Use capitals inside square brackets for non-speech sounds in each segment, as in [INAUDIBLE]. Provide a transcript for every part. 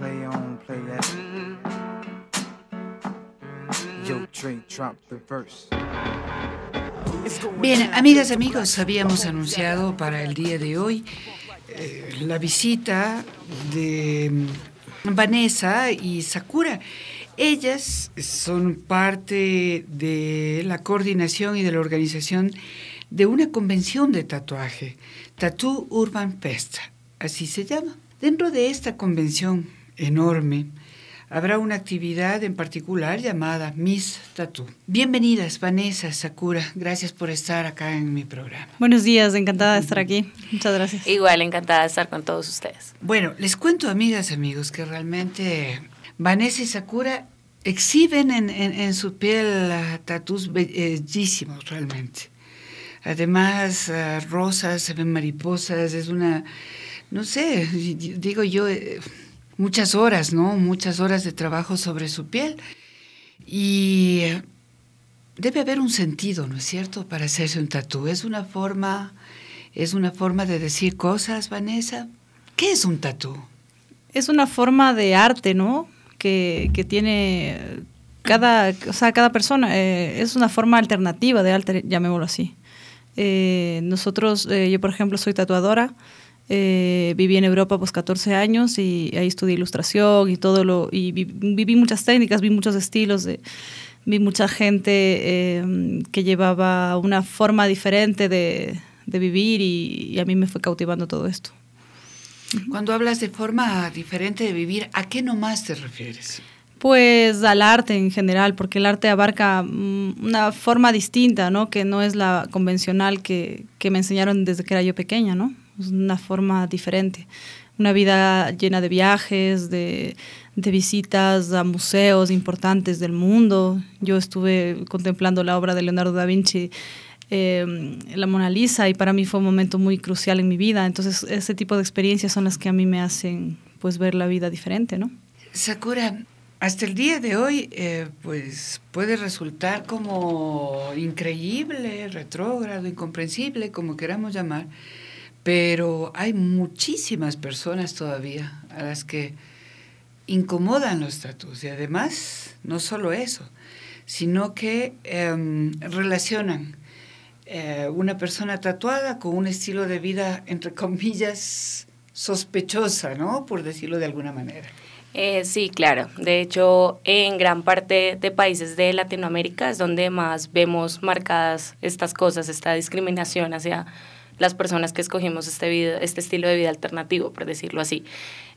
play on, play that. Yo. Bien, amigas, amigos, habíamos anunciado para el día de hoy eh, la visita de mm, Vanessa y Sakura. Ellas son parte de la coordinación y de la organización de una convención de tatuaje, Tattoo Urban Fest, así se llama. Dentro de esta convención enorme, habrá una actividad en particular llamada Miss Tattoo. Bienvenidas, Vanessa, Sakura. Gracias por estar acá en mi programa. Buenos días, encantada de estar aquí. Muchas gracias. Igual, encantada de estar con todos ustedes. Bueno, les cuento, amigas, amigos, que realmente Vanessa y Sakura exhiben en, su piel tatuajes bellísimos, realmente. Además, uh, rosas, se ven mariposas, es una, no sé, digo yo, eh, muchas horas, ¿no? Muchas horas de trabajo sobre su piel. Y debe haber un sentido, ¿no es cierto?, para hacerse un tatú. Es una forma, es una forma de decir cosas, Vanessa. ¿Qué es un tatú? Es una forma de arte, ¿no? Que, que tiene cada, o sea, cada persona. Eh, es una forma alternativa de arte, llamémoslo así. Eh, nosotros, eh, yo por ejemplo, soy tatuadora. Eh, viví en Europa pues 14 años y ahí estudié ilustración y todo lo y viví muchas técnicas, vi muchos estilos, de, vi mucha gente eh, que llevaba una forma diferente de, de vivir y, a mí me fue cautivando todo esto. Cuando hablas de forma diferente de vivir, ¿a qué nomás te refieres? Pues al arte en general, porque el arte abarca mm, una forma distinta, ¿no? Que no es la convencional que, que me enseñaron desde que era yo pequeña, ¿no? Una forma diferente. Una vida llena de viajes, de, visitas a museos importantes del mundo. Yo estuve contemplando la obra de Leonardo da Vinci, eh, la Mona Lisa, y para mí fue un momento muy crucial en mi vida. Entonces, ese tipo de experiencias son las que a mí me hacen pues ver la vida diferente, ¿no? Sakura, hasta el día de hoy, eh, pues puede resultar como increíble, retrógrado, incomprensible, como queramos llamar, pero hay muchísimas personas todavía a las que incomodan los tatuajes y además no solo eso, sino que em, relacionan eh, una persona tatuada con un estilo de vida, entre comillas, sospechosa, ¿no? Por decirlo de alguna manera. Eh, sí, claro. De hecho, en gran parte de países de Latinoamérica es donde más vemos marcadas estas cosas, esta discriminación hacia las personas que escogimos este, vida, este estilo de vida alternativo, por decirlo así.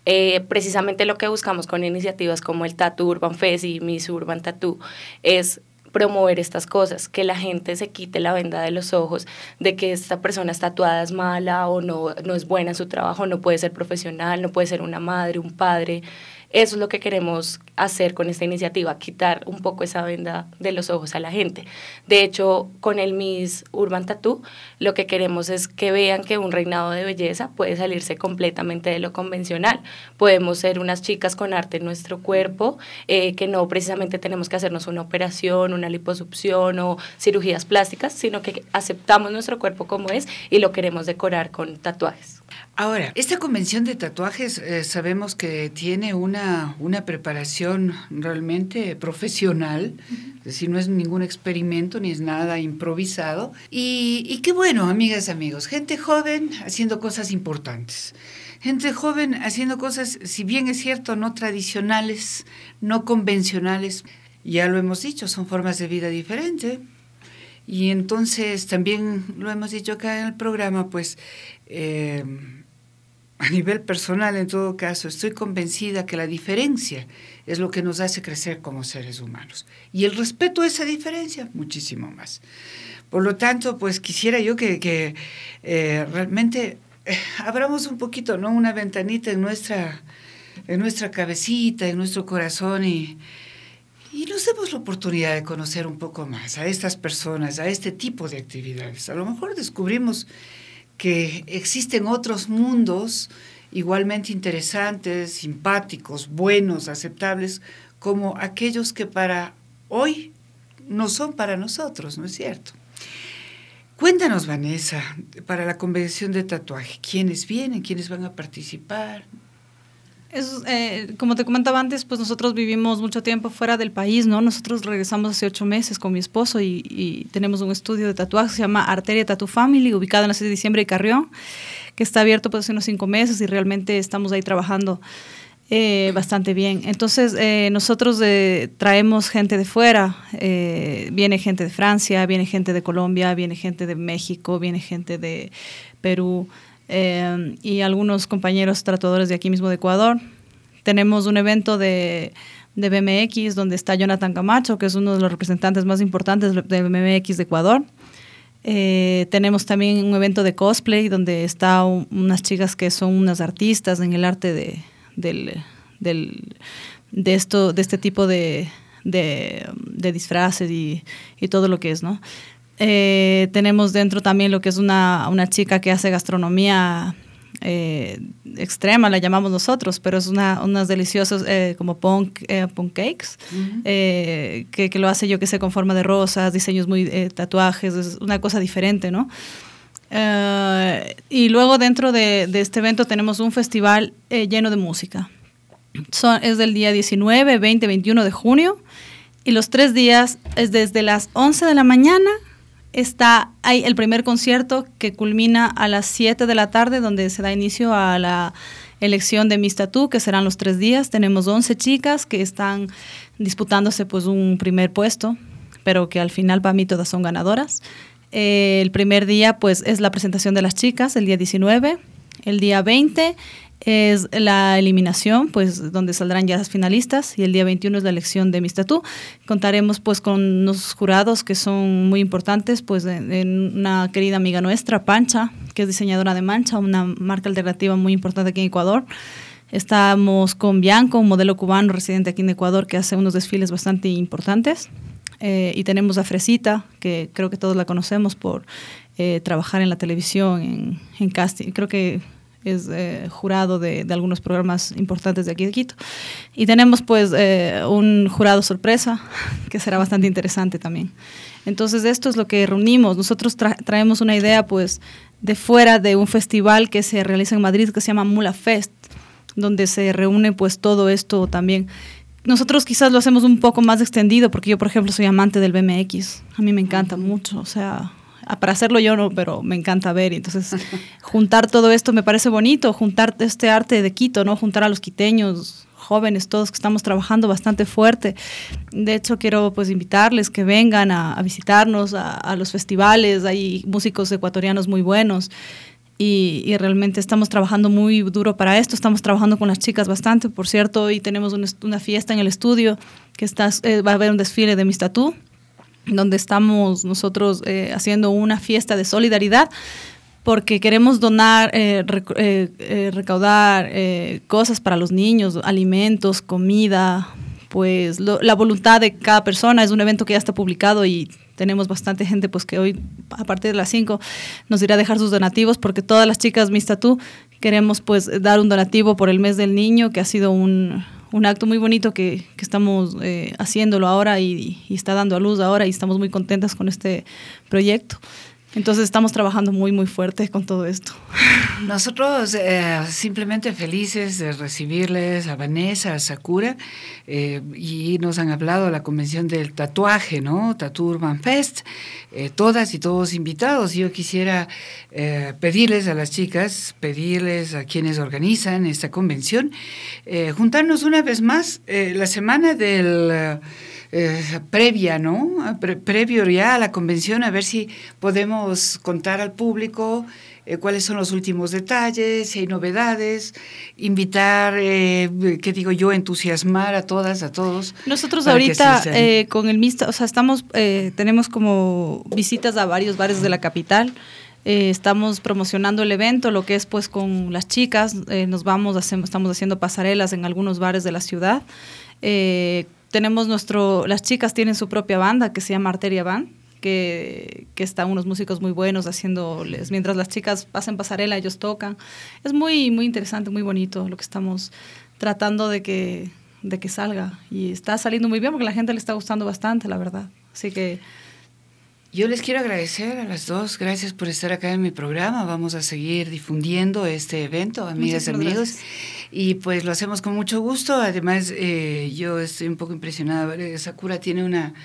Eh, precisamente lo que buscamos con iniciativas como el Tattoo Urban Fest y Miss Urban Tattoo es promover estas cosas, que la gente se quite la venda de los ojos de que esta persona tatuada es mala o no, no es buena en su trabajo, no puede ser profesional, no puede ser una madre, un padre, eso es lo que queremos hacer con esta iniciativa, quitar un poco esa venda de los ojos a la gente. De hecho, con el Miss Urban Tattoo, lo que queremos es que vean que un reinado de belleza puede salirse completamente de lo convencional. Podemos ser unas chicas con arte en nuestro cuerpo, eh, que no precisamente tenemos que hacernos una operación, una liposucción o cirugías plásticas, sino que aceptamos nuestro cuerpo como es y lo queremos decorar con tatuajes. Ahora, esta convención de tatuajes eh, sabemos que tiene una, una preparación realmente profesional, es decir, no es ningún experimento ni es nada improvisado. Y, y qué bueno, amigas, amigos, gente joven haciendo cosas importantes. Gente joven haciendo cosas, si bien es cierto, no tradicionales, no convencionales, ya lo hemos dicho, son formas de vida diferentes. Y entonces también lo hemos dicho acá en el programa, pues eh, a nivel personal, en todo caso, estoy convencida que la diferencia es lo que nos hace crecer como seres humanos. Y el respeto a esa diferencia, muchísimo más. Por lo tanto, pues quisiera yo que, eh, realmente eh, abramos un poquito, ¿no? Una ventanita en nuestra, en nuestra cabecita, en nuestro corazón y, y nos demos la oportunidad de conocer un poco más a estas personas, a este tipo de actividades. A lo mejor descubrimos que existen otros mundos igualmente interesantes, simpáticos, buenos, aceptables, como aquellos que para hoy no son para nosotros, ¿no es cierto? Cuéntanos, Vanessa, para la convención de tatuaje, ¿quiénes vienen? ¿Quiénes van a participar? Es, eh, como te comentaba antes, pues nosotros vivimos mucho tiempo fuera del país, ¿no? Nosotros regresamos hace ocho meses con mi esposo y, tenemos un estudio de tatuajes que se llama Arteria Tattoo Family, ubicado en la 6 de diciembre de Carrión, que está abierto pues hace unos cinco meses y realmente estamos ahí trabajando eh, bastante bien. Entonces, eh, nosotros traemos gente de fuera, viene gente de Francia, viene gente de Colombia, viene gente de México, viene gente de Perú, eh, y algunos compañeros tratadores de aquí mismo de Ecuador. Tenemos un evento de, de BMX donde está Jonathan Camacho, que es uno de los representantes más importantes de BMX de Ecuador. Eh, tenemos también un evento de cosplay donde está unas chicas que son unas artistas en el arte de, del, del, de, esto, de este tipo de, de, de disfraces y, y, todo lo que es, ¿no? Eh, tenemos dentro también lo que es una, una chica que hace gastronomía eh, extrema, la llamamos nosotros, pero es una, unas deliciosas eh, como punk, punk cakes, que, que, lo hace yo que sé con forma de rosas, diseños muy tatuajes, es una cosa diferente, ¿no? y luego dentro de, de, este evento tenemos un festival lleno de música. Son, es del día 19, 20, 21 de junio y los tres días es desde las 11 de la mañana está el primer concierto que culmina a las 7 de la tarde, donde se da inicio a la elección de Miss Tattoo, que serán los tres días. Tenemos 11 chicas que están disputándose pues un primer puesto, pero que al final para mí todas son ganadoras. Eh, el primer día pues es la presentación de las chicas, el día 19. El día 20 es la eliminación, pues donde saldrán ya las finalistas y el día 21 es la elección de Miss Tattoo. Contaremos pues con unos jurados que son muy importantes, pues en, una querida amiga nuestra, Pancha, que es diseñadora de Mancha, una marca alternativa muy importante aquí en Ecuador. Estamos con Bianco, un modelo cubano residente aquí en Ecuador que hace unos desfiles bastante importantes. Eh, y tenemos a Fresita, que creo que todos la conocemos por eh, trabajar en la televisión, en, en casting. Creo que es eh, jurado de, de, algunos programas importantes de aquí de Quito. Y tenemos pues eh, un jurado sorpresa [LAUGHS] que será bastante interesante también. Entonces esto es lo que reunimos. Nosotros traemos una idea pues de fuera de un festival que se realiza en Madrid que se llama Mula Fest, donde se reúne pues todo esto también. Nosotros quizás lo hacemos un poco más extendido porque yo por ejemplo soy amante del BMX. A mí me encanta mucho, o sea, para hacerlo yo no, pero me encanta ver. Y entonces, [LAUGHS] juntar todo esto me parece bonito, juntar este arte de Quito, ¿no? Juntar a los quiteños jóvenes, todos que estamos trabajando bastante fuerte. De hecho, quiero pues invitarles que vengan a, visitarnos a, los festivales. Hay músicos ecuatorianos muy buenos. Y, realmente estamos trabajando muy duro para esto. Estamos trabajando con las chicas bastante. Por cierto, hoy tenemos una, fiesta en el estudio que está, eh, va a haber un desfile de mis tatú donde estamos nosotros eh, haciendo una fiesta de solidaridad porque queremos donar, eh, eh, recaudar cosas para los niños, alimentos, comida, pues la voluntad de cada persona. Es un evento que ya está publicado y tenemos bastante gente pues que hoy a partir de las 5 nos irá a dejar sus donativos porque todas las chicas Miss Tattoo queremos pues dar un donativo por el mes del niño que ha sido un, un acto muy bonito que, que estamos eh, haciéndolo ahora y, y, está dando a luz ahora y estamos muy contentas con este proyecto. Entonces estamos trabajando muy, muy fuerte con todo esto. Nosotros eh, simplemente felices de recibirles a Vanessa, a Sakura, eh, y nos han hablado la convención del tatuaje, ¿no? Tattoo Urban Fest, eh, todas y todos invitados. Yo quisiera pedirles a las chicas, pedirles a quienes organizan esta convención, juntarnos una vez más la semana del eh, previa, ¿no? previo ya a la convención, a ver si podemos contar al público eh, cuáles son los últimos detalles, si hay novedades, invitar, eh, ¿qué digo yo?, entusiasmar a todas, a todos. Nosotros ahorita eh, con el MISTA, o sea, estamos, tenemos como visitas a varios bares de la capital. estamos promocionando el evento, lo que es pues con las chicas, nos vamos, hacemos, estamos haciendo pasarelas en algunos bares de la ciudad tenemos nuestro, las chicas tienen su propia banda que se llama Arteria Band, que, que están unos músicos muy buenos haciéndoles, mientras las chicas pasan pasarela, ellos tocan. Es muy, muy interesante, muy bonito lo que estamos tratando de que, de que salga. Y está saliendo muy bien porque la gente le está gustando bastante, la verdad. Así que... Yo les quiero agradecer a las dos, gracias por estar acá en mi programa. Vamos a seguir difundiendo este evento, amigas y amigos. Y pues lo hacemos con mucho gusto. Además, eh, yo estoy un poco impresionada. Sakura tiene una,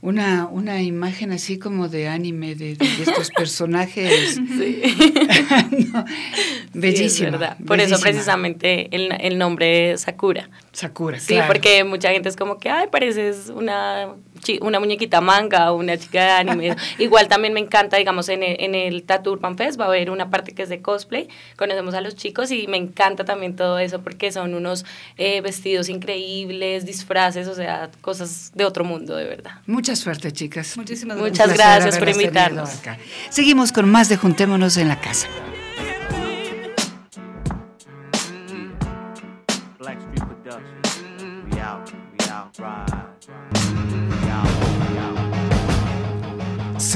una, una imagen así como de anime de, estos [LAUGHS] personajes. Sí. [LAUGHS] bellísima. verdad. Por eso precisamente el, el nombre Sakura. Sakura, Sí, porque mucha gente es como que, ay, pareces una una muñequita manga o una chica de anime. [LAUGHS] Igual también me encanta, digamos, en el, en el Tattoo Urban Fest va a haber una parte que es de cosplay. Conocemos a los chicos y me encanta también todo eso porque son unos eh, vestidos increíbles, disfraces, o sea, cosas de otro mundo, de verdad. Mucha suerte, chicas. Muchísimas Muchas gracias por invitarnos. Seguimos con más de Juntémonos en la Casa.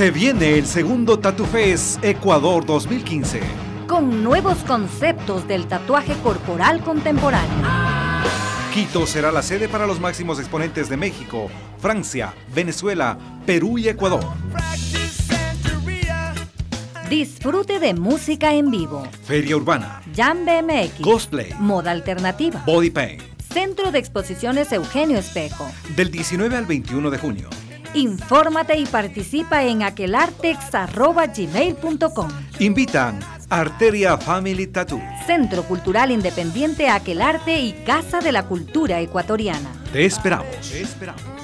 Se viene el segundo Tattoo Fest Ecuador 2015. Con nuevos conceptos del tatuaje corporal contemporáneo. Quito será la sede para los máximos exponentes de México, Francia, Venezuela, Perú y Ecuador. Disfrute de música en vivo. Feria Urbana. Jam BMX. Cosplay. Moda alternativa. Body Paint. Centro de Exposiciones Eugenio Espejo. Del 19 al 21 de junio. Infórmate y participa en aquelartex.gmail.com. Invitan Arteria Family Tattoo. Centro Cultural Independiente Aquelarte y Casa de la Cultura Ecuatoriana. Te esperamos. Te esperamos.